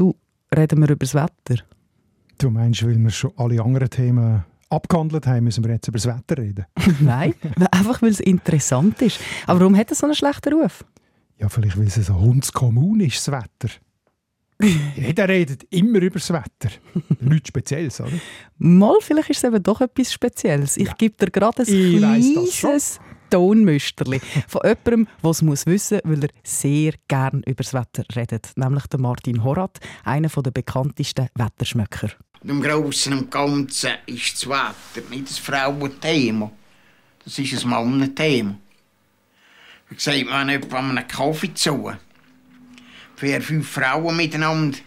Du, reden wir über das Wetter? Du meinst, weil wir schon alle anderen Themen abgehandelt haben, müssen wir jetzt über das Wetter reden? Nein, einfach weil es interessant ist. Aber warum hat es so einen schlechten Ruf? Ja, vielleicht weil es so hundskommun ist, das Wetter. Jeder redet immer über das Wetter. Nichts Spezielles, oder? Mal, vielleicht ist es eben doch etwas Spezielles. Ich ja. gebe dir gerade ein kleines Tonmüsterli von jemandem, der es wissen muss, weil er sehr gern über das Wetter redet. Nämlich der Martin Horat, einer der bekanntesten Wetterschmöcker. Im Großen und Ganzen ist das Wetter nicht das Frauenthema. Das ist ein Mannenthema. Wie sagt man etwa einem Kaffee zu? Vier, fünf Frauen miteinander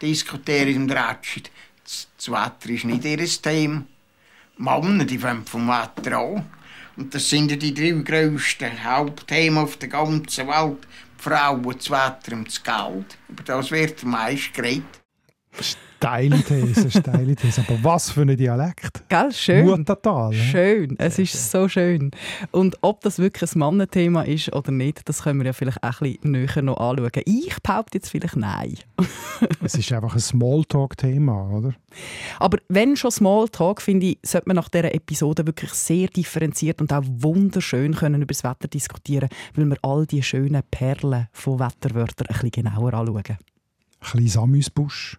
diskutieren und ratschen. Das Wetter ist nicht ihr Thema. Männer, die fangen vom Wetter an. Und das sind ja die drei grössten Hauptthemen auf der ganzen Welt. Die Frauen, das Wetter und das Geld. Über das wird am meisten geredet. Steile These, steile These. Aber was für ein Dialekt. Gell, schön. Muttertal. Schön, es ist so schön. Und ob das wirklich ein Mannenthema ist oder nicht, das können wir ja vielleicht auch ein bisschen näher noch anschauen. Ich behaupte jetzt vielleicht nein. es ist einfach ein Smalltalk-Thema, oder? Aber wenn schon Smalltalk, finde ich, sollte man nach dieser Episode wirklich sehr differenziert und auch wunderschön können über das Wetter diskutieren, weil wir all die schönen Perlen von Wetterwörtern ein bisschen genauer anschauen. Ein bisschen Samüsbusch.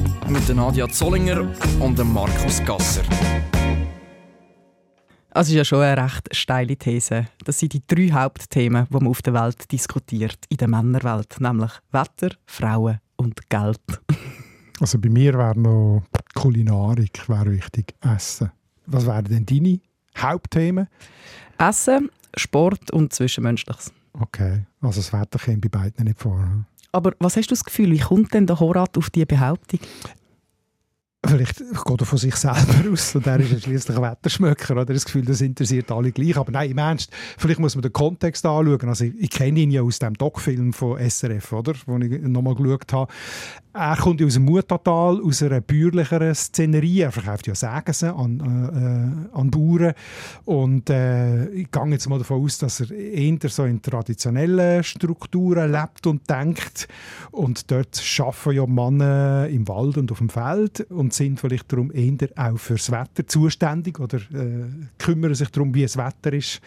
mit Nadia Zollinger und Markus Gasser. Das ist ja schon eine recht steile These. Das sind die drei Hauptthemen, die man auf der Welt diskutiert, in der Männerwelt, nämlich Wetter, Frauen und Geld. Also bei mir wäre noch Kulinarik wäre wichtig, Essen. Was wären denn deine Hauptthemen? Essen, Sport und Zwischenmenschliches. Okay, also das Wetter kommt bei beiden nicht vor. Aber was hast du das Gefühl, wie kommt denn der Horat auf diese Behauptung? Vielleicht geht er von sich selber aus und er ist ja schließlich ein Wetterschmöcker. Oder das Gefühl, das interessiert alle gleich. Aber nein, im Ernst, vielleicht muss man den Kontext anschauen. Also ich, ich kenne ihn ja aus dem Doc-Film von SRF, oder? wo ich nochmal geschaut habe. Er kommt aus dem Mutatal, aus einer bäuerlicheren Szenerie. Er verkauft ja Sägensen an, äh, an Bauern. Und äh, ich gehe jetzt mal davon aus, dass er eher so in traditionellen Strukturen lebt und denkt. Und dort arbeiten ja Männer im Wald und auf dem Feld und sind vielleicht darum eher auch fürs Wetter zuständig oder äh, kümmern sich darum, wie das Wetter ist.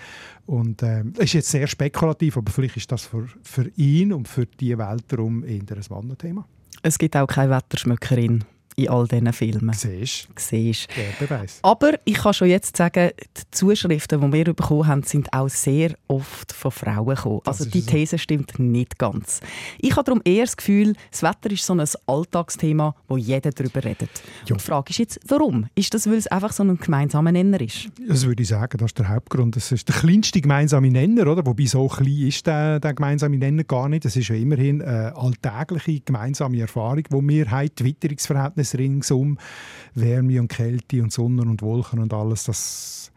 Und äh, ist jetzt sehr spekulativ, aber vielleicht ist das für, für ihn und für die Welt darum eher ein Wanderthema. Es gibt auch keine Wetterschmückerin in all diesen Filmen. Siehst Siehst. Der Beweis. Aber ich kann schon jetzt sagen, die Zuschriften, die wir bekommen haben, sind auch sehr oft von Frauen gekommen. Also die These stimmt nicht ganz. Ich habe darum eher das Gefühl, das Wetter ist so ein Alltagsthema, wo jeder darüber redet. Ja. Und die Frage ist jetzt, warum? Ist das, weil es einfach so ein gemeinsamer Nenner ist? Das würde ich sagen, das ist der Hauptgrund. Das ist der kleinste gemeinsame Nenner, oder? Wobei so klein ist der, der gemeinsame Nenner gar nicht. Das ist ja immerhin eine alltägliche gemeinsame Erfahrung, wo wir haben, die Witterungsverhältnisse alles ringsum, Wärme und Kälte und Sonne und Wolken und alles, das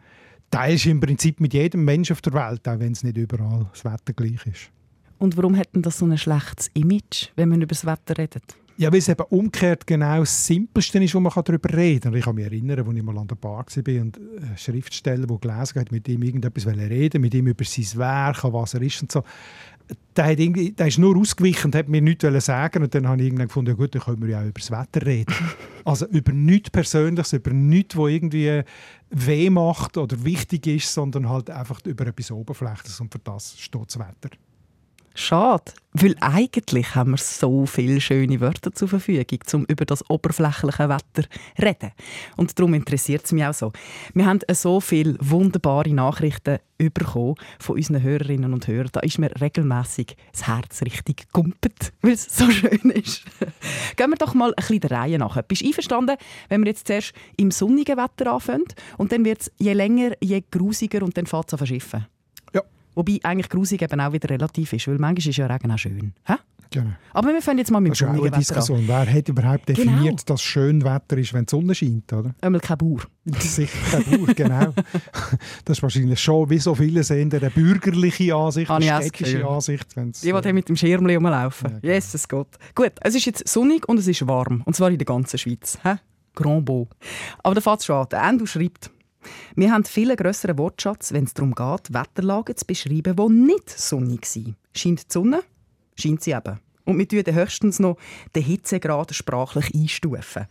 teilst du im Prinzip mit jedem Menschen auf der Welt, auch wenn es nicht überall das Wetter gleich ist. Und warum hat denn das so ein schlechtes Image, wenn man über das Wetter redet? Ja, weil es eben umgekehrt genau das Simpelste ist, wo man darüber reden kann. Ich kann mich erinnern, als ich mal an der Bar war und ein Schriftsteller, der gelesen hat, mit ihm irgendetwas reden mit ihm über sein Werk, was er ist und so der, hat irgendwie, der ist nur ausgewichen und hat mir nichts sagen und dann habe ich irgendwann gefunden, ja gut, dann können wir ja über das Wetter reden. also über nichts Persönliches, über nichts, was irgendwie weh macht oder wichtig ist, sondern halt einfach über etwas Oberflächliches und für das steht das Wetter. Schade, weil eigentlich haben wir so viele schöne Wörter zur Verfügung, um über das oberflächliche Wetter zu reden. Und darum interessiert es mich auch so. Wir haben so viele wunderbare Nachrichten bekommen von unseren Hörerinnen und Hörern. Da ist mir regelmäßig das Herz richtig gumpet, weil es so schön ist. Gehen wir doch mal ein bisschen der Reihe nach. Bist du einverstanden, wenn wir jetzt zuerst im sonnigen Wetter anfangen und dann wird es je länger, je grusiger und dann fängt es an verschiffen? Wobei eigentlich grusig eben auch wieder relativ ist, weil manchmal ist ja Regen auch schön. Hä? Genau. Aber wir fangen jetzt mal mit sonnigen eine Wetter an. Diskussion. Wer hat überhaupt definiert, Genau. dass schön Wetter ist, wenn die Sonne scheint? Oder? Einmal kein Bauer. Sicher kein Bauer, genau. Das ist wahrscheinlich schon, wie so viele sehen, eine bürgerliche Ansicht, eine städtische. Ansicht. wenn's, Die, die dann mit dem Schirmli rumlaufen. Ja, genau. Jesus Gott. Gut, es ist jetzt sonnig und es ist warm. Und zwar in der ganzen Schweiz. Hä? Grand Beau. Aber fängt es schon an. Der Endo schreibt, wir haben viel grösseren Wortschatz, wenn es darum geht, Wetterlagen zu beschreiben, die nicht sonnig sind. Scheint die Sonne? Scheint sie eben. Und wir tun höchstens noch den Hitzegrad sprachlich einstufen.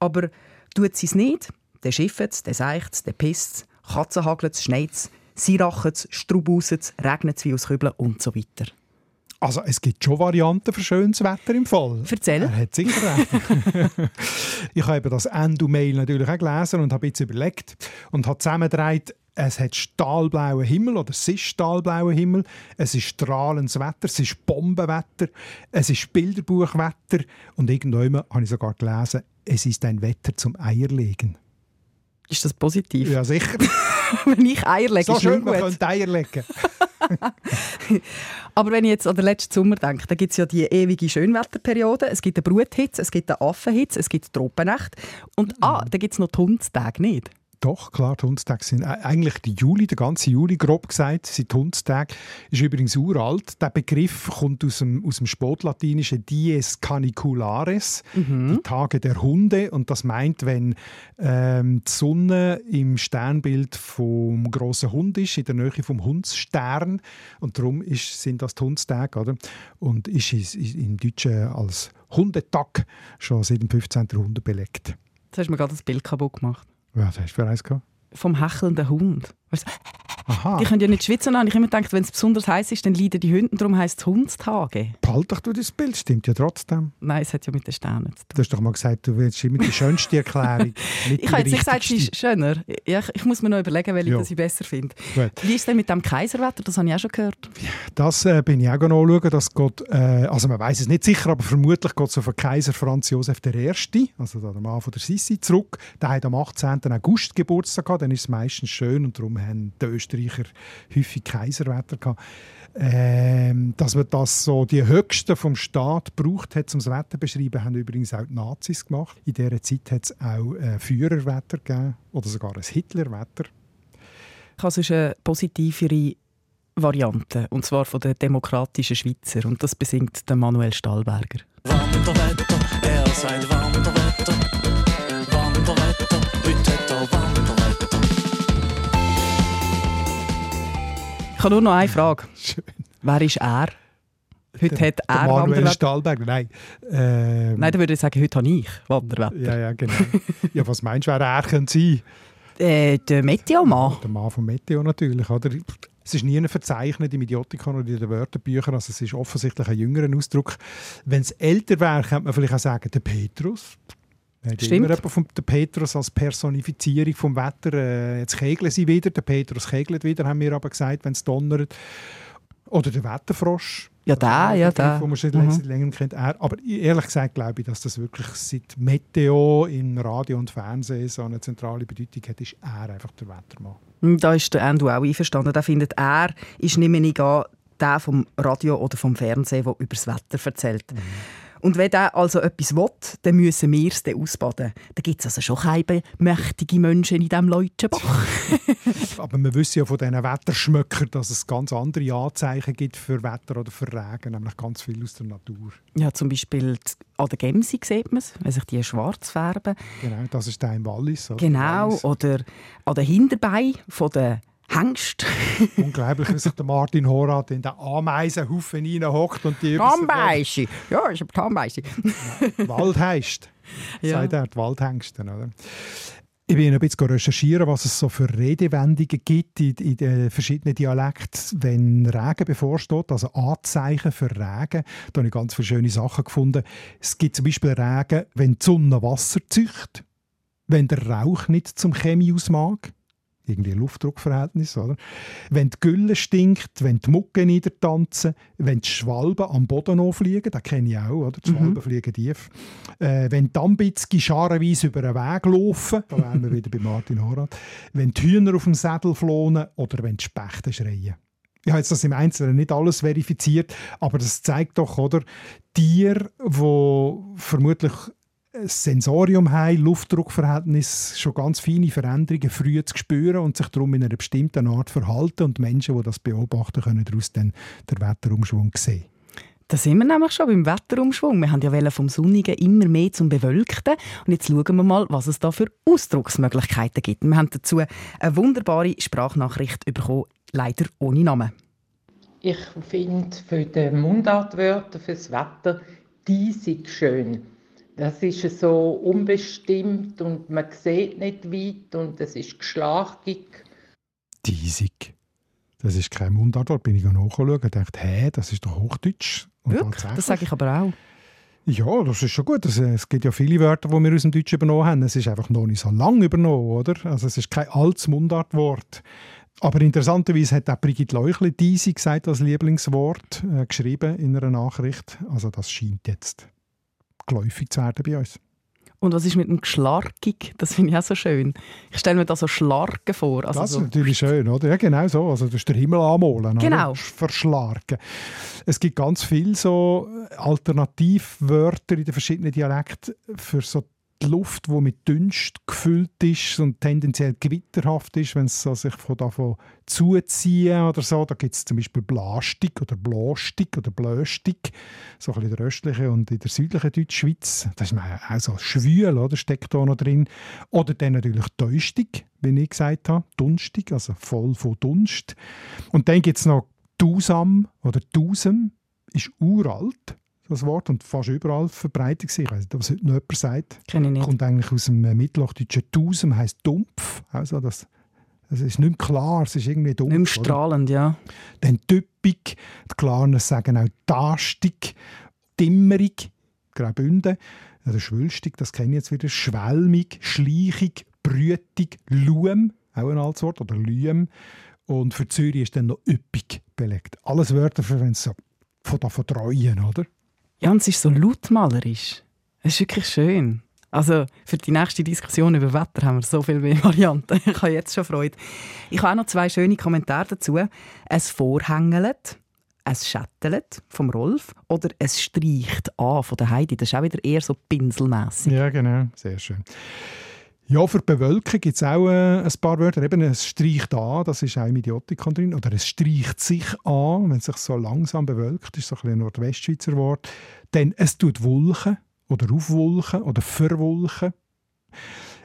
Aber tut sie es nicht, dann schifft es, dann seicht es, dann pisst es, Katzen hagelt es, schneit es, sie rachen es, strubauset es, regnet es wie aus Kübeln und so weiter. Also es gibt schon Varianten für schönes Wetter im Fall. Erzähl. Er hat sicher recht. ich habe das Endo-Mail natürlich auch gelesen und habe jetzt überlegt und habe zusammengetragen, es hat stahlblauen Himmel oder es ist stahlblauer Himmel, es ist strahlendes Wetter, es ist Bombenwetter, es ist Bilderbuchwetter und irgendwann habe ich sogar gelesen, es ist ein Wetter zum Eierlegen. Ist das positiv? Ja, sicher. wenn ich Eier lege, So ist schön, man gut. könnte Eier legen. Aber wenn ich jetzt an den letzten Sommer denke, da gibt es ja die ewige Schönwetterperiode. Es gibt eine Bruthitze, es gibt eine Affenhitze, es gibt Tropennacht. Und ah, da gibt es noch die Hundstage nicht. Doch, klar, die Hundstage sind eigentlich der Juli, der ganze Juli, grob gesagt, sind die Hundstage. Ist übrigens uralt. Der Begriff kommt aus dem, aus dem Spätlatinischen Dies Caniculares, die Tage der Hunde. Und das meint, wenn ähm, die Sonne im Sternbild vom grossen Hund ist, in der Nähe vom Hundsstern. Und darum ist, sind das die Hundstage. Oder? Und ist, ist, ist im Deutschen als Hundetag schon seit dem 15. Jahrhundert belegt. Jetzt hast du mir gerade das Bild kaputt gemacht. Das hast du für eins gehabt. Vom hechelnden Hund. Weißt du, Aha. die können ja nicht schwitzen. Habe ich immer gedacht, wenn es besonders heiß ist, dann leiden die Hunde. Darum heisst es Hundstage. Behalt doch du das Bild, stimmt ja trotzdem. Nein, es hat ja mit den Sternen zu tun. Du hast doch mal gesagt, du willst immer die schönste Erklärung. Ich habe jetzt nicht gesagt, sie ist schöner. Ja, ich, ich muss mir noch überlegen, welche Ja. ich besser finde. Wie ist denn mit dem Kaiserwetter? Das habe ich auch schon gehört. Das äh, bin ich auch nachschauen. Das geht, äh, also man weiß es nicht sicher, aber vermutlich geht es so von Kaiser Franz Josef I., also der Mann von der Sissi, zurück. Der hat am 18. August Geburtstag gehabt, dann ist es meistens schön und darum haben die Österreicher häufig Kaiserwetter gehabt. Ähm, dass man das so die Höchsten vom Staat braucht hat, um das Wetter zu beschreiben, haben übrigens auch die Nazis gemacht. In dieser Zeit hat es auch äh, Führerwetter gegeben oder sogar ein Hitlerwetter. Ich habe sonst eine positivere Variante, und zwar von den demokratischen Schweizer. Und das besingt der Manuel Stahlberger. Wanderwetter, er sagt Wanderwetter. Wanderwetter, heute hat er Wanderwetter. Ich habe nur noch eine Frage. Schön. Wer ist er? Heute Der- hat er Manuel. Stahlberger, nein. Ähm, Nein, dann würde ich sagen, heute habe ich Wanderwetter. Ja, ja, genau. ja, was meinst du, wer er könnte sein? Äh, der Meteomann. Der Mann vom Meteo natürlich, oder? Es ist nie verzeichnet im Idiotikon oder in den Wörterbüchern, also es ist offensichtlich ein jüngerer Ausdruck. Wenn es älter wäre, könnte man vielleicht auch sagen, der Petrus. Wir haben Stimmt. immer jemanden vom der Petrus als Personifizierung vom Wetter. Äh, jetzt kegeln sie wieder, der Petrus kegelt wieder, haben wir aber gesagt, wenn es donnert. Oder der Wetterfrosch. Ja, der, ja, der. Wo man schon Mhm. seit längerem kennt. Er, aber ehrlich gesagt glaube ich, dass das wirklich seit Meteo in Radio und Fernsehen so eine zentrale Bedeutung hat, ist er einfach der Wettermann. Hm, Da ist der Endo auch einverstanden. Da findet er, ist nicht mehr der vom Radio oder vom Fernsehen, der über das Wetter erzählt. Und wenn der also etwas will, dann müssen wir es dann ausbaden. Da gibt es also schon keine mächtigen Menschen in diesem Leutschenbach. Aber wir wissen ja von diesen Wetterschmöckern, dass es ganz andere Anzeichen gibt für Wetter oder für Regen, nämlich ganz viel aus der Natur. ja, zum Beispiel an der Gemse sieht man es, wenn sich die schwarz färben. Genau, das ist der im Wallis. Oder? Genau, oder an den Hinterbeinen von der Hengst. Unglaublich, wie sich der Martin Horath in den Ameisenhaufen reinhockt und die Tambeise. Ja, ich habe Tambeise. Wald heisst. Ja. Sagt er, die Waldhengste. Oder? Ich bin ein bisschen recherchieren, was es so für Redewendungen gibt in, in den verschiedenen Dialekten, wenn Regen bevorsteht, also Anzeichen für Regen. Da habe ich ganz viele schöne Sachen gefunden. Es gibt zum Beispiel Regen, wenn die Sonne Wasser zücht, wenn der Rauch nicht zum Chemius mag. Irgendwie ein Luftdruckverhältnis, oder? Wenn die Gülle stinkt, wenn die Mucke niedertanzen, wenn die Schwalben am Boden anfliegen, das kenne ich auch, oder? Die Schwalben fliegen tief. Äh, wenn die Dambitzki scharenweise über einen Weg laufen, da wären wir wieder bei Martin Horath. Wenn die Hühner auf dem Sädel flohen oder wenn die Spechte schreien. Ich habe jetzt das im Einzelnen nicht alles verifiziert, aber das zeigt doch, oder, Tiere, die vermutlich Sensorium haben, Luftdruckverhältnis, schon ganz feine Veränderungen früh zu spüren und sich darum in einer bestimmten Art verhalten und Menschen, die das beobachten, können daraus dann den Wetterumschwung sehen. Da sind wir nämlich schon beim Wetterumschwung. Wir haben ja vom Sonnigen immer mehr zum Bewölkten. Und jetzt schauen wir mal, was es da für Ausdrucksmöglichkeiten gibt. Wir haben dazu eine wunderbare Sprachnachricht bekommen, leider ohne Namen. Ich finde für die Mundartwörter fürs Wetter diesig schön. Das ist so unbestimmt und man sieht nicht weit und es ist geschlagig. Diesig. Das ist kein Mundart, da bin ich nachschauen und dachte, hä, das ist doch Hochdeutsch. Und Wirklich? Das sage ich aber auch. Ja, das ist schon gut. Also, es gibt ja viele Wörter, die wir aus dem Deutsch übernommen haben. Es ist einfach noch nicht so lang übernommen, oder? Also es ist kein altes Mundartwort. Aber interessanterweise hat auch Brigitte Leuchli diese gesagt als Lieblingswort äh, geschrieben in einer Nachricht. Also das scheint jetzt geläufig zu werden bei uns. Und was ist mit dem Geschlarkig? Das finde ich auch so schön. Ich stelle mir da so Schlarken vor. Also das ist so. natürlich schön, oder? Ja, genau so. Also das ist der Himmel anmalen. Genau. Oder? Verschlarken. Es gibt ganz viele so Alternativwörter in den verschiedenen Dialekten für so die Luft, die mit Dunst gefüllt ist und tendenziell gewitterhaft ist, wenn es sich von davon zuziehen oder so. Da gibt es zum Beispiel Blastik oder Blostik oder Blöstig, so ein bisschen in der östlichen und in der südlichen Deutschschweiz. Das ist auch so schwül, oder? steckt da noch drin. Oder dann natürlich Täustig, wie ich gesagt habe, Dunstig, also voll von Dunst. Und dann gibt es noch Dusam oder Dusem, ist uralt das Wort, und fast überall verbreitet sich. Ich weiß nicht, ob es heute noch jemand sagt. Kenne ich nicht. Kommt eigentlich aus dem Mittelhochdeutschen «Tusem», heisst «dumpf». Also das, das ist nicht mehr klar, es ist irgendwie dumpf. Nicht mehr strahlend, ja. Dann «düppig», die Klarner sagen auch «tastig», «dimmerig», «Graubünden», also «schwülstig», das kenne ich jetzt wieder, «schwelmig», «schleichig», «brütig», «luem», auch ein altes Wort, oder «lüem». Und für Zürich ist dann noch «üppig» belegt. Alles Wörter, für wenn es so von davon treuen, oder? Ja, und es ist so lautmalerisch. Es ist wirklich schön. Also für die nächste Diskussion über Wetter haben wir so viele Varianten. Ich habe jetzt schon Freude. Ich habe auch noch zwei schöne Kommentare dazu. Es vorhängelt, es schättelt vom Rolf oder es streicht an von der Heidi. Das ist auch wieder eher so pinselmässig. Ja, genau. Sehr schön. Ja, für die Bewölkung gibt es auch äh, ein paar Wörter. Eben, es streicht an, das ist auch im Idiotikon drin. Oder es streicht sich an, wenn es sich so langsam bewölkt. Das ist so ein, ein Nordwestschweizer Wort. Dann es tut Wulchen oder aufwulchen oder verwulchen.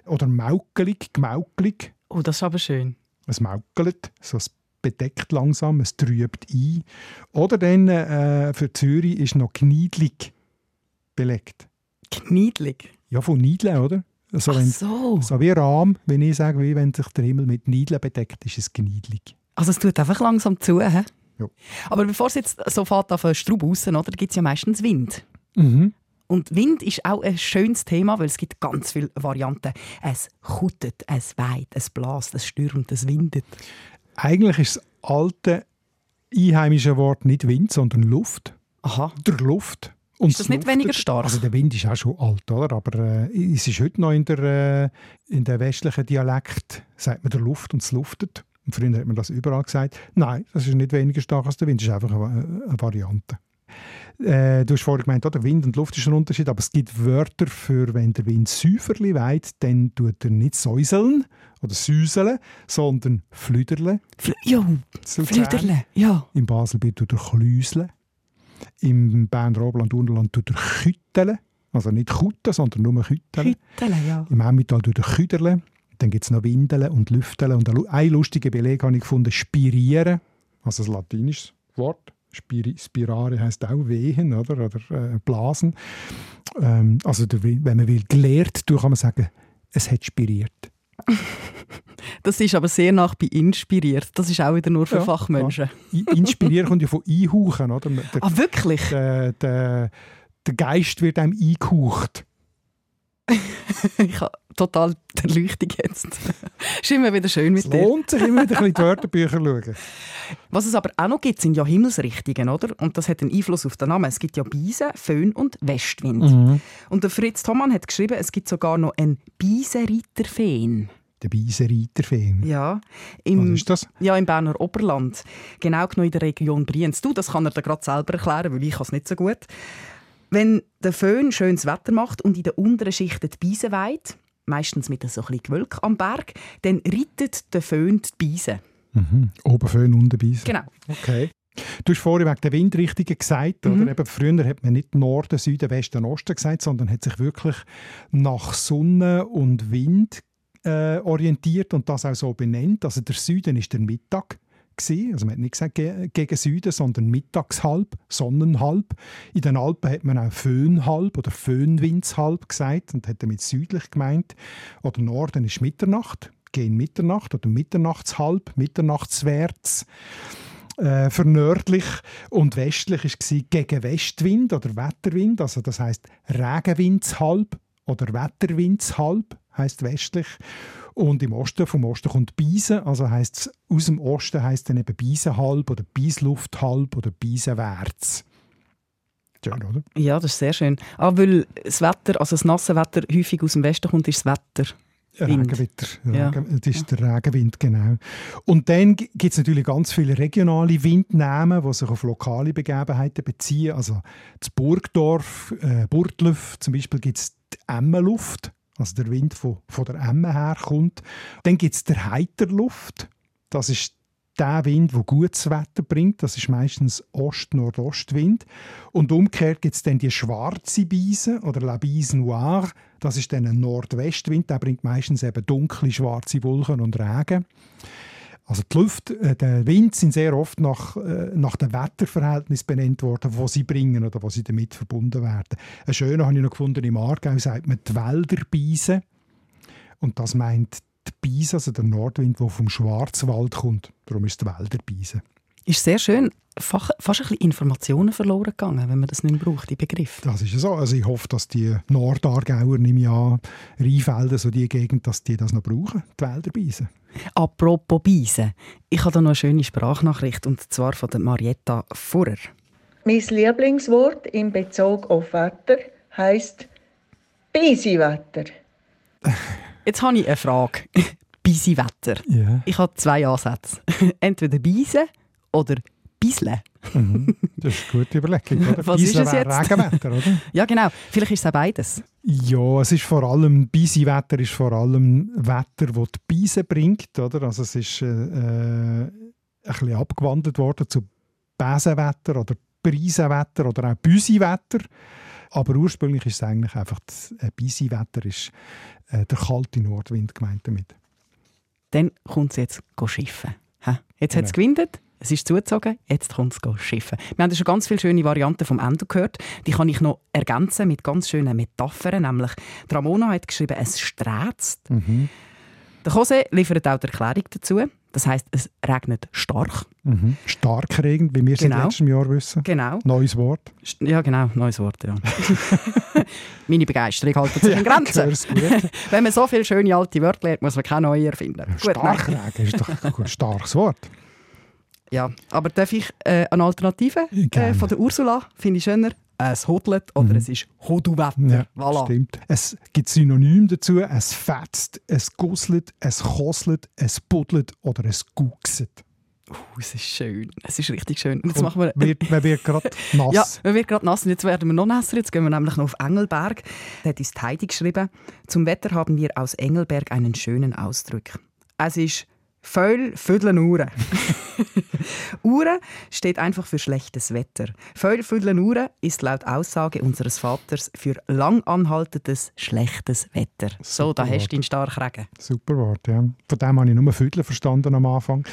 Oder maukelig, gemaukelig. Oh, das ist aber schön. Es maukelt, so es bedeckt langsam, es trübt ein. Oder dann äh, für Zürich ist noch gniedlig belegt. Gniedlig? Ja, von Niedeln, oder? So, Ach so. so wie Rahm, wenn ich sage, wie wenn sich der Himmel mit Niedeln bedeckt, ist es gniedlig. Also es tut einfach langsam zu, hä? Ja. Aber bevor es jetzt so fährt auf einen Strub raus, oder, gibt es ja meistens Wind. Mhm. Und Wind ist auch ein schönes Thema, weil es gibt ganz viele Varianten. Es kutet, es weht, es blast, es stürmt, es windet. Eigentlich ist das alte einheimische Wort nicht Wind, sondern Luft. Aha. Der Luft. Und ist das nicht weniger stark? Also der Wind ist auch schon alt, oder? aber äh, es ist heute noch in der, äh, in der westlichen Dialekt, sagt man der Luft und es luftet. Und früher hat man das überall gesagt. Nein, das ist nicht weniger stark als der Wind, das ist einfach eine, eine Variante. Äh, du hast vorhin gemeint, oder? Wind und Luft ist ein Unterschied, aber es gibt Wörter für, wenn der Wind säuferli weht, dann tut er nicht säuseln oder süseln, sondern flüderle. Fl ja, flüderle, ja. Im Baselbiet tut er klüseln. Im Berner Oberland Unterland tut er kütteln. Also nicht kutten, sondern nur kütteln. Kütteln, ja. Im Emmental tut er küderle. Dann gibt es noch Windeln und Lüfteln. Und ein lustiger Beleg habe ich gefunden, spirieren. Also ein latinisches Wort. Spir spirare heißt auch wehen oder, oder äh, blasen. Ähm, also der, wenn man will gelehrt, kann man sagen, es hat spiriert. Das ist aber sehr nach bei inspiriert. Das ist auch wieder nur für ja, Fachmenschen. Ja. Inspirieren kommt ja von einhauchen, oder? Der, ah, wirklich? Der, der, der Geist wird einem eingehaucht. ich habe total die Erleuchtung jetzt. ist immer wieder schön mit es dir. lohnt sich immer wieder ein bisschen die Wörterbücher schauen. Was es aber auch noch gibt, sind ja Himmelsrichtungen, oder? Und das hat einen Einfluss auf den Namen. Es gibt ja Beisen, Föhn und Westwind. Mhm. Und der Fritz Thomann hat geschrieben, es gibt sogar noch einen Beisenreiterfeen. Der Beisenreiterfilm. Ja, Was im, ist das? ja, im Berner Oberland. Genau genommen in der Region Brienz. Du, das kann er dir gerade selber erklären, weil ich es nicht so gut. Wenn der Föhn schönes Wetter macht und in der unteren Schicht die Beisen weht, meistens mit so ein bisschen Gewölk am Berg, dann reitet der Föhn die Beisen. Mhm. Oben Föhn, unten Beisen. Genau. Okay. Du hast vorhin wegen der Windrichtungen gesagt, Mhm. oder? Eben, früher hat man nicht Norden, Süden, Westen, Osten gesagt, sondern hat sich wirklich nach Sonne und Wind äh, orientiert und das auch so benennt. Also der Süden ist der Mittag. gewesen. Also man hat nicht gesagt ge gegen Süden, sondern Mittagshalb, Sonnenhalb. In den Alpen hat man auch Föhnhalb oder Föhnwindshalb gesagt und hat damit südlich gemeint. Oder Norden ist Mitternacht, gegen Mitternacht oder Mitternachtshalb, Mitternachtswärts äh, für nördlich und westlich war gegen Westwind oder Wetterwind, also das heißt Regenwindshalb oder Wetterwindshalb heißt westlich und im Osten vom Osten kommt Biesen, also heißt aus dem Osten heißt dann eben Biesenhalb oder Bieslufthalb oder Biesenwärts. Schön, oder? Ja, das ist sehr schön. Ah, weil das Wetter, also das nasse Wetter häufig aus dem Westen kommt, ist das Wetter. Wind. Regenwitter. Ja. Das ist der Regenwind, genau. Und dann gibt es natürlich ganz viele regionale Windnamen, die sich auf lokale Begebenheiten beziehen. Also das Burgdorf, äh, Burglöf zum Beispiel gibt es die Emmenluft, also der Wind, der von der Emme herkommt. Dann gibt es der Heiterluft, das ist der Wind, der gutes Wetter bringt. Das ist meistens Ost-Nordostwind. Und umgekehrt gibt es dann die schwarze Beise oder La Bise Noire. Das ist dann ein Nordwestwind. Der bringt meistens eben dunkle, schwarze Wolken und Regen. Also die Luft, äh, der Wind sind sehr oft nach, äh, nach dem Wetterverhältnis benannt worden, wo sie bringen oder wo sie damit verbunden werden. Ein schöner habe ich noch gefunden im Aargau, sagt man die Wälderbeise. Und das meint die Beise, also der Nordwind, der vom Schwarzwald kommt. Darum ist die Wälderbeise. Ist sehr schön. Fast ein bisschen Informationen verloren gegangen, wenn man das nicht mehr braucht, die Begriff. Das ist ja so. Also ich hoffe, dass die Nordaargauer, nehme ich an, Rheinfelden, so die Gegend, dass die das noch brauchen, die Wälderbeise. Apropos Beisen. Ich habe da noch eine schöne Sprachnachricht, und zwar von der Marietta Furrer. Mein Lieblingswort in Bezug auf Wetter heißt Bisiwetter. Jetzt habe ich eine Frage. Beisewetter. Ja. Ich habe zwei Ansätze. Entweder Beisen oder Bisle. Mhm. Das ist eine gute Überlegung. Oder? Was ist Beisel es jetzt? Regenwetter, oder? Ja, genau. Vielleicht ist es auch beides. Ja, es ist vor allem, Bisi-Wetter ist vor allem Wetter, das die Beise bringt, oder? Also es ist äh, äh, ein bisschen abgewandelt worden zu Besenwetter oder Preisenwetter oder auch Büsi-Wetter. Aber ursprünglich ist es eigentlich einfach, das äh, Bisi-Wetter ist äh, der kalte Nordwind gemeint damit. Dann kommt es jetzt go schiffen. Hä? Jetzt hat es Genau. gewindet, es ist zugezogen, jetzt kommt es schiffen. Wir haben ja schon ganz viele schöne Varianten vom Endo gehört. Die kann ich noch ergänzen mit ganz schönen Metaphern. Nämlich, Ramona hat geschrieben, es sträzt. Mhm. Der Jose liefert auch die Erklärung dazu. Das heißt, es regnet stark. Mhm. Starkregen, wie wir seit Genau. letztem Jahr wissen. Genau. Neues Wort. Ja, genau, neues Wort, ja. Meine Begeisterung hält sich in Grenzen. Ja. Wenn man so viele schöne alte Wörter lernt, muss man keine neue erfinden. Gut, nein. Starkregen ist doch ein starkes Wort. Ja, aber darf ich äh, eine Alternative äh, von der Ursula? Finde ich schöner. Es hodelt oder es ist Hoduwetter. Mhm. Ja, voilà. stimmt. Es gibt Synonym dazu. Es fetzt, es gusselt, es kosselt, es buddelt oder es guckset. Uh, es ist schön. Es ist richtig schön. Und jetzt Und machen wir... Wird, man wird gerade nass. Ja, wir werden gerade nass und jetzt werden wir noch nasser. Jetzt gehen wir nämlich noch auf Engelberg. Da hat uns Heidi geschrieben. Zum Wetter haben wir aus Engelberg einen schönen Ausdruck. Es ist Föll, Vödeln, Uhren. Uhren steht einfach für schlechtes Wetter. Föll, Vödeln, Uhren ist laut Aussage unseres Vaters für langanhaltendes schlechtes Wetter. So, da Super hast du ihn stark regen. Super Wort, ja. Von dem habe ich nur Viertel verstanden am Anfang.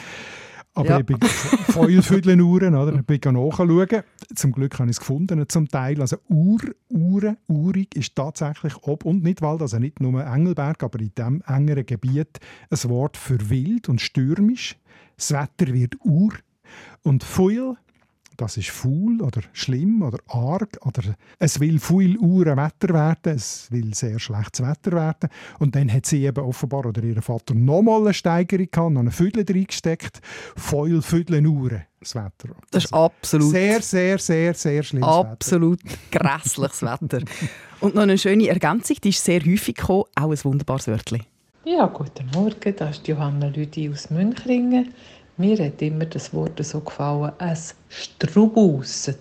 Aber Ja. ich bin Feuilvierteluhren, oder? Ich bin nachschauen. Zum Glück habe ich es gefunden, zum Teil. Also Ur, Uhren, Urig ist tatsächlich ob und nicht Wald, also nicht nur Engelberg, aber in diesem engeren Gebiet ein Wort für wild und stürmisch. Das Wetter wird Ur. Und Fuil, das ist faul oder schlimm oder arg oder es will viel Uhren Wetter werden, es will sehr schlechtes Wetter werden und dann hat sie eben offenbar oder ihr Vater nochmal eine Steigerung gehabt, noch eine Viertel reingesteckt, Feul Vierteln Uhren, das Wetter. Das ist Also absolut sehr, sehr, sehr, sehr schlimmes Wetter. Absolut grässliches Wetter. Und noch eine schöne Ergänzung, die ist sehr häufig gekommen, auch ein wunderbares Wörtchen. Ja, guten Morgen, das ist Johanna Lüdi aus Münchringen. Mir hat immer das Wort so gefallen, es Strubauset.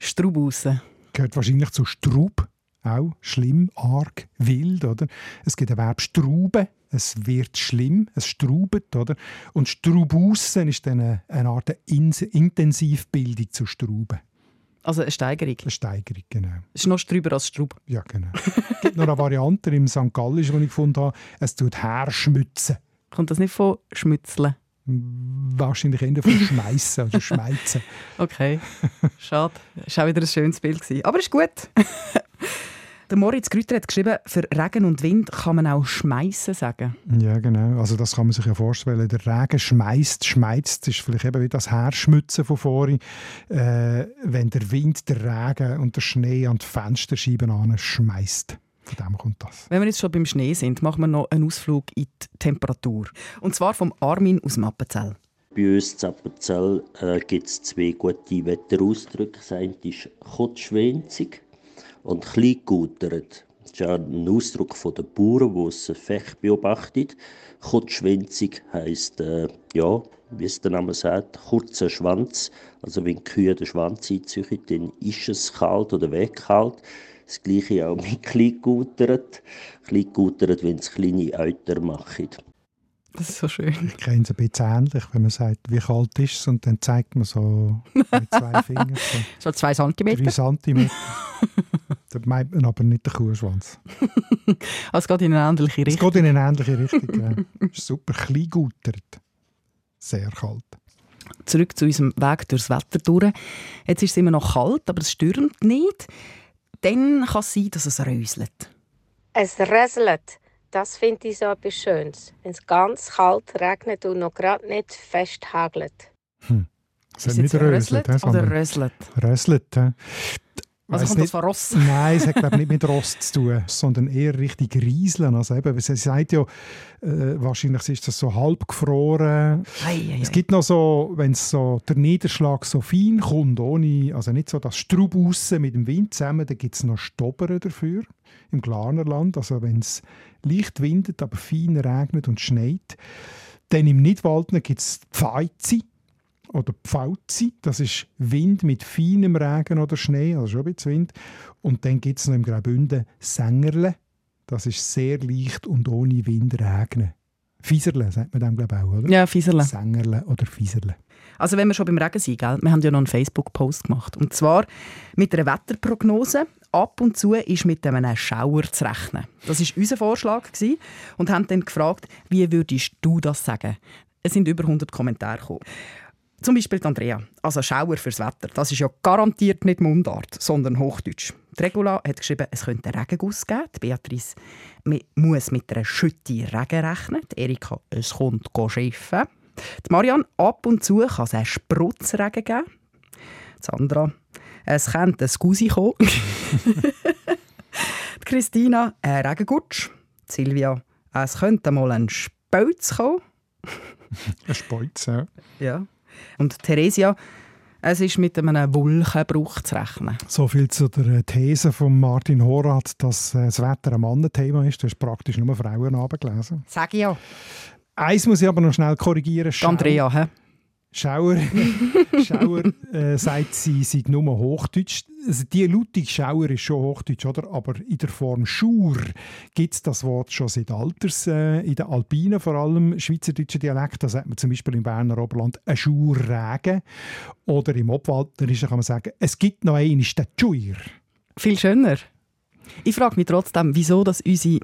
Strubausen. Gehört wahrscheinlich zu Strub. Auch schlimm, arg, wild, oder? Es gibt ein Verb struben. Es wird schlimm, es strubet, oder? Und Strubussen ist dann eine, eine Art Intensivbildung zu Struben. Also eine Steigerung. Eine Steigerung, genau. Es ist noch drüber als Strub. Ja, genau. Es gibt noch eine Variante im St. Gallisch, die ich gefunden habe. Es tut herschmutzen. Kommt das nicht von Schmützeln? Wahrscheinlich eher von Schmeissen oder Schmeizen. Okay, schade. Das war auch wieder ein schönes Bild. Gewesen. Aber ist gut. Der Moritz Grüter hat geschrieben, für Regen und Wind kann man auch schmeißen sagen. Ja, genau. Also das kann man sich ja vorstellen. Der Regen schmeißt, schmeizt, ist vielleicht eben wie das Herschmutzen von vorhin. Äh, wenn der Wind, der Regen und der Schnee an die Fensterscheiben an schmeißt. Von dem kommt das. Wenn wir jetzt schon beim Schnee sind, machen wir noch einen Ausflug in die Temperatur. Und zwar vom Armin aus Mappenzell. Bei uns in Appenzell äh, gibt es zwei gute Wetterausdrücke. Das eine ist «Kurzschwänzig» und «Kleinguteret». Das ist ein Ausdruck der Bauern, die es Fech beobachtet. Kurzschwänzig heisst, äh, ja, wie es der Name sagt, kurzer Schwanz. Also wenn die Kühe den Schwanz einziehen, dann ist es kalt oder wegkalt. Das gleiche auch mit Kleinguteret. Kleinguteret, wenn es kleine Euter machen. Das ist so schön. Ich kenne es ein bisschen ähnlich, wenn man sagt, wie kalt ist es und dann zeigt man so mit zwei Fingern so So zwei Zentimeter. drei Zentimeter. da meint man aber nicht den Kuhschwanz. Also es geht in eine ähnliche Es Richtung. geht in eine ähnliche Richtung. Ja. Ist super, klein gutert. Sehr kalt. Zurück zu unserem Weg durchs Wetter durch. Jetzt ist es immer noch kalt, aber es stürmt nicht. Dann kann es sein, dass es röselt. Es rieselt. Das finde ich so etwas Schönes. Wenn es ganz kalt regnet und noch gerade nicht fest hagelt. Es Ist nicht röselt, röselt oder röselt? röselt. He. Also kommt das von Ross? Nein, es hat glaube ich, nicht mit Rost zu tun, sondern eher richtig Rieseln. Also eben, sie sagt ja, äh, wahrscheinlich ist das so halb gefroren. Ei, ei, Es gibt noch so, wenn so der Niederschlag so fein kommt, ohne, also nicht so das Strub mit dem Wind zusammen, dann gibt es noch Stobbern dafür im Glarnerland. Also wenn es leicht windet, aber fein regnet und schneit. Dann im Nidwaldner gibt es Pfeizi oder Pfauzi. Das ist Wind mit feinem Regen oder Schnee, also schon ein bisschen Wind. Und dann gibt es noch im Graubünden Sängerle. Das ist sehr leicht und ohne Wind regnen. Fieserle sagt man dem glaube ich auch, oder? Ja, Fieserle. Sängerle oder Fieserle. Also wenn wir schon beim Regen sind, gell? wir haben ja noch einen Facebook-Post gemacht. Und zwar mit einer Wetterprognose. Ab und zu ist mit einem Schauer zu rechnen. Das war unser Vorschlag gewesen. und haben dann gefragt, wie würdest du das sagen? Es sind über 100 Kommentare gekommen. Zum Beispiel die Andrea. Also Schauer fürs Wetter. Das ist ja garantiert nicht Mundart, sondern Hochdeutsch. Die Regula hat geschrieben, es könnte einen Regenguss geben. Die Beatrice man muss mit einer Schütte Regen rechnen. Die Erika, es kommt schiffen. Die Marianne, ab und zu kann es einen Sprotzregen geben. Die Sandra, es könnte ein Gusi kommen. die Christina, ein Regengutsch. Die Silvia, es könnte mal ein Spölz kommen. Ein Speuz, ja. Ja. Und Theresia, es ist mit einem Wolkenbruch zu rechnen. So viel zu der These von Martin Horath, dass äh, das Wetter ein Mannenthema ist. Du hast praktisch nur Frauen abgelesen. Sag ich ja. Eins muss ich aber noch schnell korrigieren. Andrea, hä? Schauer, Schauer äh, sagt, sie sei nur Hochdeutsch. Also die Lautung Schauer ist schon Hochdeutsch, oder? aber in der Form Schur gibt es das Wort schon seit Alters. Äh, in den Alpinen vor allem, schweizerdeutschen Dialekt, da sagt man zum Beispiel im Berner Oberland ein Schurregen. Oder im Obwalderischen kann man sagen, es gibt noch einen, ist der Schuir. Viel schöner. Ich frage mich trotzdem, wieso dass unsere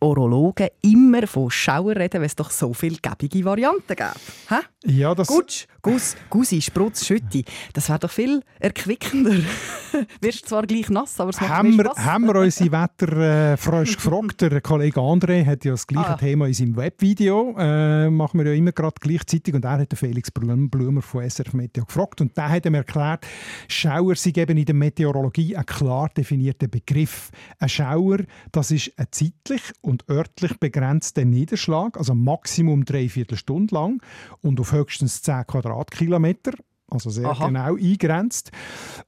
Meteorologen immer von Schauer reden, wenn es doch so viele gäbige Varianten gibt. Hä? Ja, das... Gutsch, Guss, Gusi, Sprutz, Schütti. Das wäre doch viel erquickender. Wirst zwar gleich nass, aber es macht haben mehr wir, Spass. haben wir unsere Wetterfrösche gefragt. Der Kollege André hat ja das gleiche Ah. Thema in seinem Webvideo. Äh, machen wir ja immer gerade gleichzeitig. Und er hat den Felix Blum- Blumer von SRF Meteo gefragt. Und der hat ihm erklärt, Schauer sind eben in der Meteorologie ein klar definierter Begriff. Ein Schauer, das ist ein zeitlich und örtlich begrenzter Niederschlag, also Maximum dreiviertel Stunde lang und auf höchstens 10 Quadratkilometer. also sehr Aha. genau eingrenzt.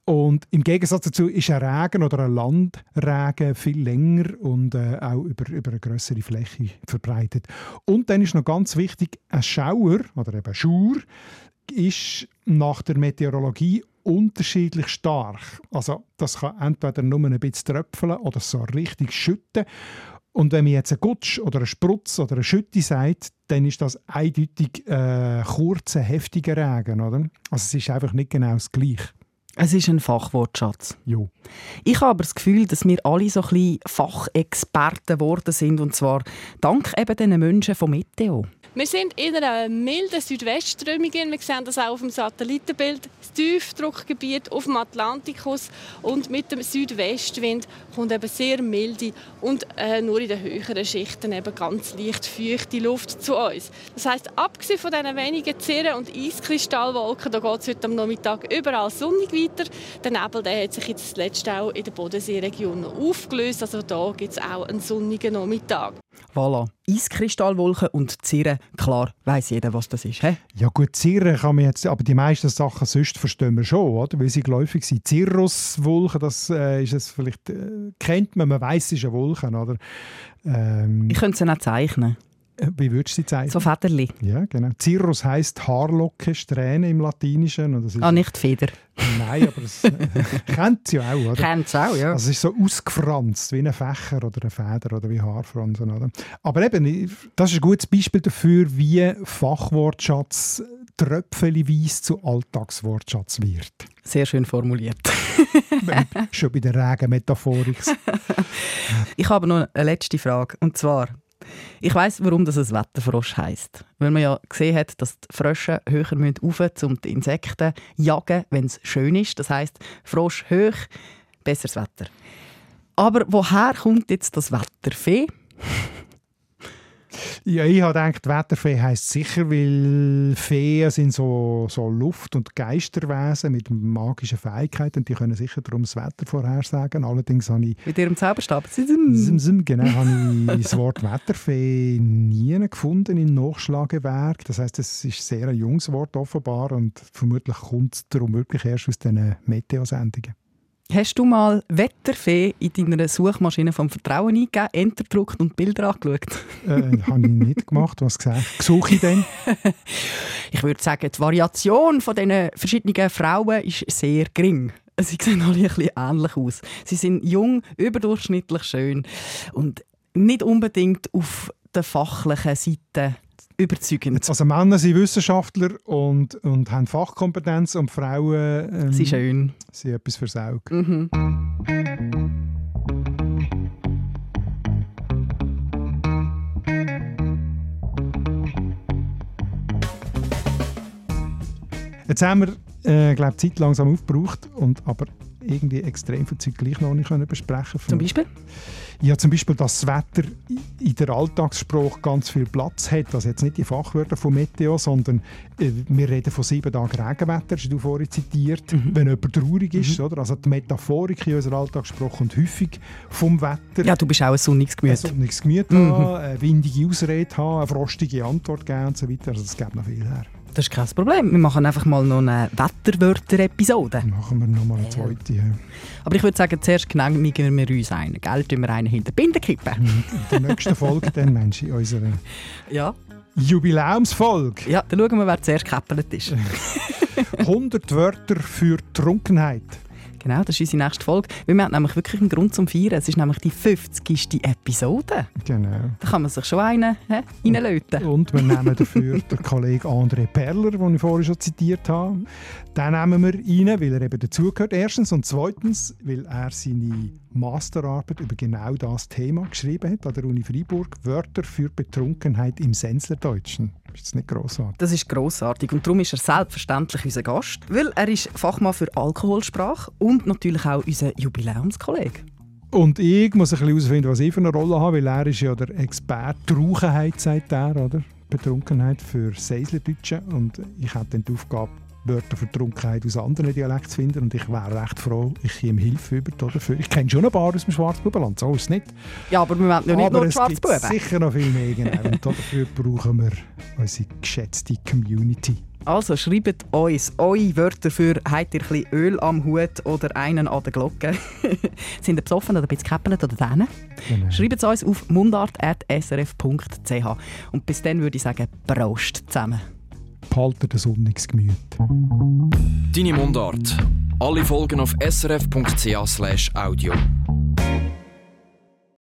Und im Gegensatz dazu ist ein Regen oder ein Landregen viel länger und äh, auch über, über eine größere Fläche verbreitet. Und dann ist noch ganz wichtig, ein Schauer oder eben Schauer ist nach der Meteorologie unterschiedlich stark. Also das kann entweder nur ein bisschen tröpfeln oder so richtig schütten. Und wenn man jetzt einen Gutsch oder einen Sprutz oder eine Schütte sagt, dann ist das eindeutig äh, kurzer, heftiger Regen. Oder? Also es ist einfach nicht genau das Gleiche. Es ist ein Fachwortschatz. Jo. Ich habe aber das Gefühl, dass wir alle so ein bisschen Fachexperten geworden sind. Und zwar dank eben diesen Menschen von Meteo. Wir sind in einer milden Südwestströmung. Wir sehen das auch auf dem Satellitenbild. Das Tiefdruckgebiet auf dem Atlantikus. Und mit dem Südwestwind kommt eben sehr milde und äh, nur in den höheren Schichten eben ganz leicht feuchte Luft zu uns. Das heisst, abgesehen von diesen wenigen Zirren- und Eiskristallwolken, da geht es heute am Nachmittag überall sonnig weiter. Der Nebel der hat sich jetzt zuletzt auch in der Bodenseeregion aufgelöst. Also da gibt es auch einen sonnigen Nachmittag. Voilà. Eiskristallwolken und Zirren. Klar, weiss jeder, was das ist. He? Ja gut, Zirren kann man jetzt, aber die meisten Sachen sonst verstehen wir schon, oder? weil sie geläufig sind. Cirruswolken, das äh, ist es vielleicht, äh, kennt man, man weiß, es ist eine Wolke, oder? Ähm, Ich könnte sie auch zeichnen. Äh, wie würdest du sie zeichnen? So Federli. Ja, genau. Cirrus heisst Haarlocke, Strähne im Latinischen. Und das ist, Ah, nicht Feder. Nein, aber das äh, kennt sie ja auch, oder? Kennt es auch, ja. Also es ist so ausgefranst, wie ein Fächer oder eine Feder oder wie Haarfransen. Oder? Aber eben, das ist ein gutes Beispiel dafür, wie Fachwortschatz tröpfchenweise zu Alltagswortschatz wird. Sehr schön formuliert. Schon bei der Regenmetaphorik. Ich habe noch eine letzte Frage. Und zwar, ich weiß, warum das ein Wetterfrosch heisst. Weil man ja gesehen hat, dass die Frösche höher müssen rauf, um die Insekten zu jagen, wenn es schön ist. Das heißt, Frosch hoch, besseres Wetter. Aber woher kommt jetzt das Wetterfee? Ja, ich habe gedacht, Wetterfee heisst sicher, weil Feen sind so, so Luft- und Geisterwesen mit magischen Fähigkeiten. Die können sicher darum das Wetter vorhersagen. Allerdings habe ich Mit ihrem Zauberstab. Genau, habe ich das Wort Wetterfee nie gefunden in Nachschlagewerk. Das heißt, es ist sehr ein junges Wort offenbar und vermutlich kommt es darum wirklich erst aus diesen Meteo-Sendungen. Hast du mal Wetterfee in deiner Suchmaschine vom Vertrauen eingegeben, Enter gedruckt und Bilder angeschaut? Äh, habe ich nicht gemacht. Was gesagt? Suche ich denn? Ich würde sagen, die Variation von diesen verschiedenen Frauen ist sehr gering. Sie sehen alle ein bisschen ähnlich aus. Sie sind jung, überdurchschnittlich schön und nicht unbedingt auf der fachlichen Seite überzeugend. Also Männer sind Wissenschaftler und, und haben Fachkompetenz und Frauen ähm, Sie schön. sind etwas fürs Auge. Mhm. Jetzt haben wir, äh, glaube Zeit langsam aufgebraucht und aber irgendwie extrem viel Zeit gleich noch nicht können besprechen Zum Beispiel? Ja, zum Beispiel, dass das Wetter in der Alltagssprache ganz viel Platz hat. Also jetzt nicht die Fachwörter von Meteo, sondern äh, wir reden von sieben Tagen Regenwetter, hast du vorhin zitiert, wenn jemand traurig ist. Oder? Also die Metaphorik in unserer Alltagssprache kommt häufig vom Wetter. Ja, du bist auch ein sonniges Ein Gemüt. sonniges Gemüt Mhm. haben, eine windige Ausrede haben, eine frostige Antwort geben und so weiter. Also es gibt noch viel her. Das ist kein Problem. Wir machen einfach mal noch eine Wetterwörter-Episode. Machen wir nochmal eine zweite. Ja. Aber ich würde sagen, zuerst genehmigen wir uns einen. Gell? Tun wir einen hinter die Binde kippen. In der nächsten Folge dann, Mensch, in unserer Ja. Jubiläumsfolge. Ja, dann schauen wir, wer zuerst gekäppelt ist. 100 Wörter für Trunkenheit. Genau, das ist unsere nächste Folge. Weil wir haben nämlich wirklich einen Grund zum Feiern. Es ist nämlich die 50. Episode. Genau. Da kann man sich schon einen reinlöten. Und wir nehmen dafür den Kollegen André Perler, den ich vorhin schon zitiert habe. Den nehmen wir rein, weil er eben dazugehört, erstens. Und zweitens, weil er seine Masterarbeit über genau das Thema geschrieben hat an der Uni Freiburg. Wörter für Betrunkenheit im Senslerdeutschen. Ist das nicht grossartig? Das ist grossartig und darum ist er selbstverständlich unser Gast, weil er ist Fachmann für Alkoholsprache und natürlich auch unser Jubiläumskollege. Und ich muss ein bisschen herausfinden, was ich für eine Rolle habe, weil er ist ja der Experte Rauchenheit, sagt er, oder? Betrunkenheit für Seisler-Deutsche. Und ich habe dann die Aufgabe, Wörter für Trunkenheit aus anderen Dialekten zu finden. Und ich wäre recht froh, ich ihm Hilfe über dafür. Ich kenne schon ein paar aus dem Schwarzbubenland, so ist es nicht. Ja, aber wir wollen ja nicht aber nur Schwarzbuben. Es gibt sicher noch viel mehr. Genau. Und dafür brauchen wir unsere geschätzte Community. Also schreibt uns eure Wörter für «Habt ihr ein Öl am Hut oder einen an der Glocke?» Sind ihr besoffen oder ein bisschen gekäppelt oder denen? Genau. Schreibt es uns auf mundart.srf.ch Und bis dann würde ich sagen, Prost zusammen! behaltet ein sonniges Gemüt. Deine Mundart. Alle Folgen auf srf.ch audio.